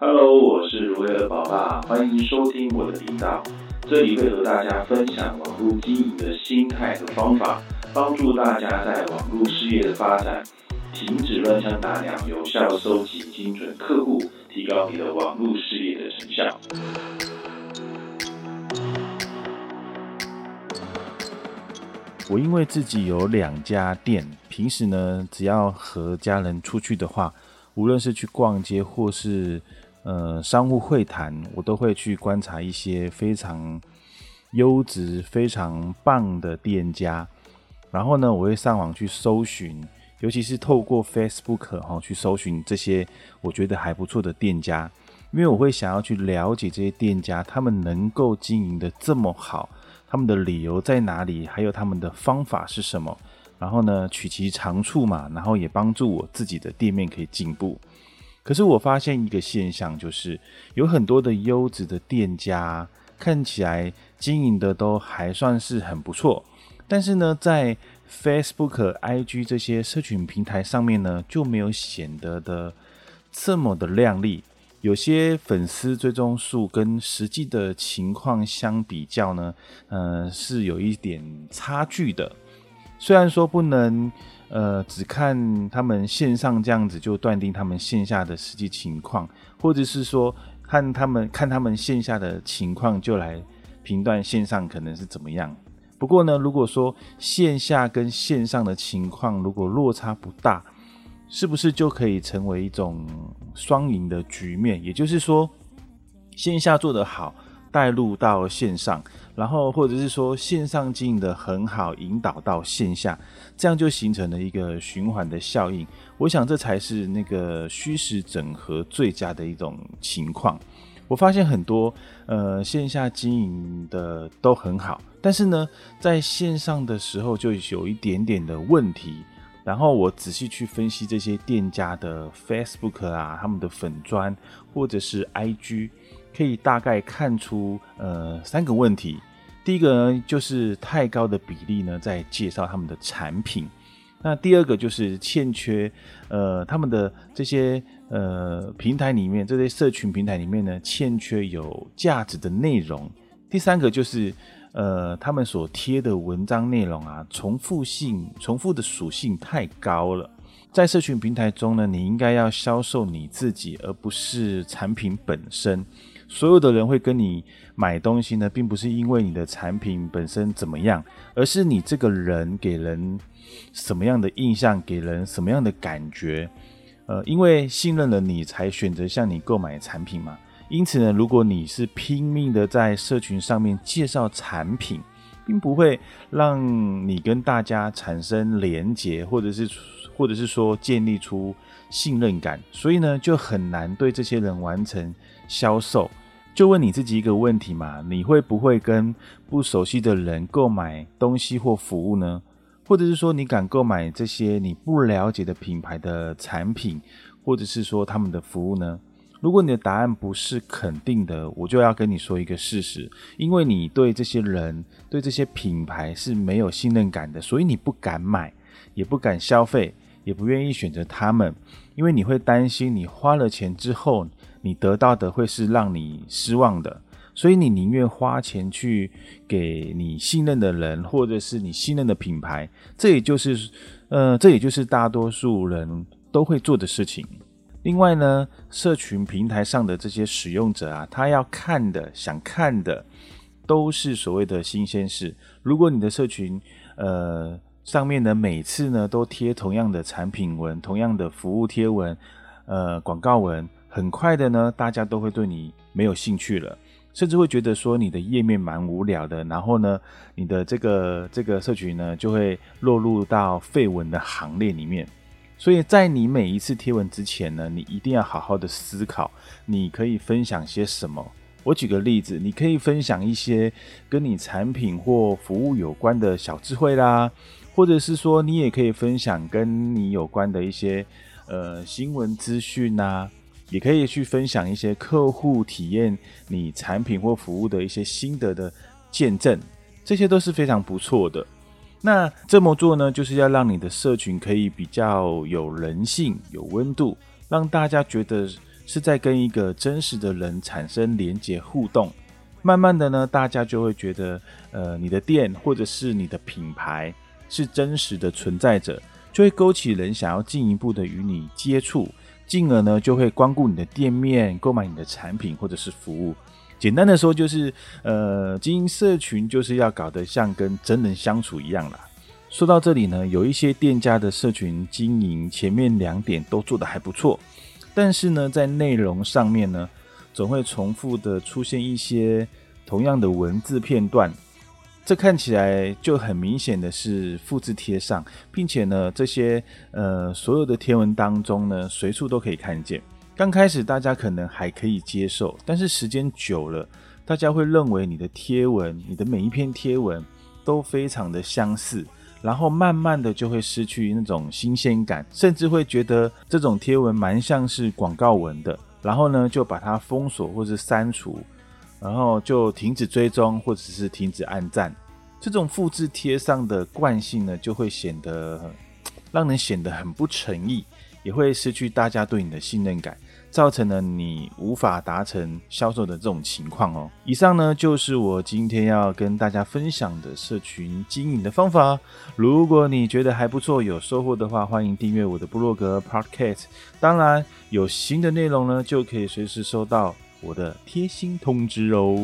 Hello，我是如威尔宝爸，欢迎收听我的频道。这里会和大家分享网络经营的心态和方法，帮助大家在网络事业的发展，停止乱枪打鸟，有效收集精准客户，提高你的网络事业的成效。我因为自己有两家店，平时呢，只要和家人出去的话，无论是去逛街或是呃商务会谈，我都会去观察一些非常优质、非常棒的店家。然后呢，我会上网去搜寻，尤其是透过 Facebook 哈去搜寻这些我觉得还不错的店家，因为我会想要去了解这些店家，他们能够经营的这么好。他们的理由在哪里？还有他们的方法是什么？然后呢，取其长处嘛，然后也帮助我自己的店面可以进步。可是我发现一个现象，就是有很多的优质的店家看起来经营的都还算是很不错，但是呢，在 Facebook、IG 这些社群平台上面呢，就没有显得的这么的亮丽。有些粉丝追踪数跟实际的情况相比较呢，呃，是有一点差距的。虽然说不能，呃，只看他们线上这样子就断定他们线下的实际情况，或者是说看他们看他们线下的情况就来评断线上可能是怎么样。不过呢，如果说线下跟线上的情况如果落差不大，是不是就可以成为一种双赢的局面？也就是说，线下做得好，带入到线上，然后或者是说线上经营的很好，引导到线下，这样就形成了一个循环的效应。我想这才是那个虚实整合最佳的一种情况。我发现很多呃线下经营的都很好，但是呢，在线上的时候就有一点点的问题。然后我仔细去分析这些店家的 Facebook 啊，他们的粉砖或者是 IG，可以大概看出呃三个问题。第一个呢，就是太高的比例呢在介绍他们的产品。那第二个就是欠缺呃他们的这些呃平台里面这些社群平台里面呢欠缺有价值的内容。第三个就是。呃，他们所贴的文章内容啊，重复性、重复的属性太高了。在社群平台中呢，你应该要销售你自己，而不是产品本身。所有的人会跟你买东西呢，并不是因为你的产品本身怎么样，而是你这个人给人什么样的印象，给人什么样的感觉。呃，因为信任了你，才选择向你购买产品嘛。因此呢，如果你是拼命的在社群上面介绍产品，并不会让你跟大家产生连结，或者是或者是说建立出信任感，所以呢，就很难对这些人完成销售。就问你自己一个问题嘛：你会不会跟不熟悉的人购买东西或服务呢？或者是说，你敢购买这些你不了解的品牌的产品，或者是说他们的服务呢？如果你的答案不是肯定的，我就要跟你说一个事实，因为你对这些人、对这些品牌是没有信任感的，所以你不敢买，也不敢消费，也不愿意选择他们，因为你会担心你花了钱之后，你得到的会是让你失望的，所以你宁愿花钱去给你信任的人，或者是你信任的品牌，这也就是，呃，这也就是大多数人都会做的事情。另外呢，社群平台上的这些使用者啊，他要看的、想看的，都是所谓的新鲜事。如果你的社群，呃，上面呢每次呢都贴同样的产品文、同样的服务贴文、呃广告文，很快的呢，大家都会对你没有兴趣了，甚至会觉得说你的页面蛮无聊的。然后呢，你的这个这个社群呢，就会落入到废文的行列里面。所以在你每一次贴文之前呢，你一定要好好的思考，你可以分享些什么。我举个例子，你可以分享一些跟你产品或服务有关的小智慧啦，或者是说你也可以分享跟你有关的一些呃新闻资讯呐，也可以去分享一些客户体验你产品或服务的一些心得的见证，这些都是非常不错的。那这么做呢，就是要让你的社群可以比较有人性、有温度，让大家觉得是在跟一个真实的人产生连接互动。慢慢的呢，大家就会觉得，呃，你的店或者是你的品牌是真实的存在着，就会勾起人想要进一步的与你接触，进而呢就会光顾你的店面，购买你的产品或者是服务。简单的说，就是呃，经营社群就是要搞得像跟真人相处一样啦。说到这里呢，有一些店家的社群经营前面两点都做得还不错，但是呢，在内容上面呢。总会重复的出现一些同样的文字片段，这看起来就很明显的是复制贴上，并且呢，这些呃所有的贴文当中呢，随处都可以看见。刚开始大家可能还可以接受，但是时间久了，大家会认为你的贴文，你的每一篇贴文都非常的相似，然后慢慢的就会失去那种新鲜感，甚至会觉得这种贴文蛮像是广告文的。然后呢，就把它封锁或是删除，然后就停止追踪或者是停止按赞。这种复制贴上的惯性呢，就会显得让人显得很不诚意，也会失去大家对你的信任感。造成了你无法达成销售的这种情况哦。以上呢就是我今天要跟大家分享的社群经营的方法。如果你觉得还不错，有收获的话，欢迎订阅我的部落格 Podcast。当然，有新的内容呢，就可以随时收到我的贴心通知哦。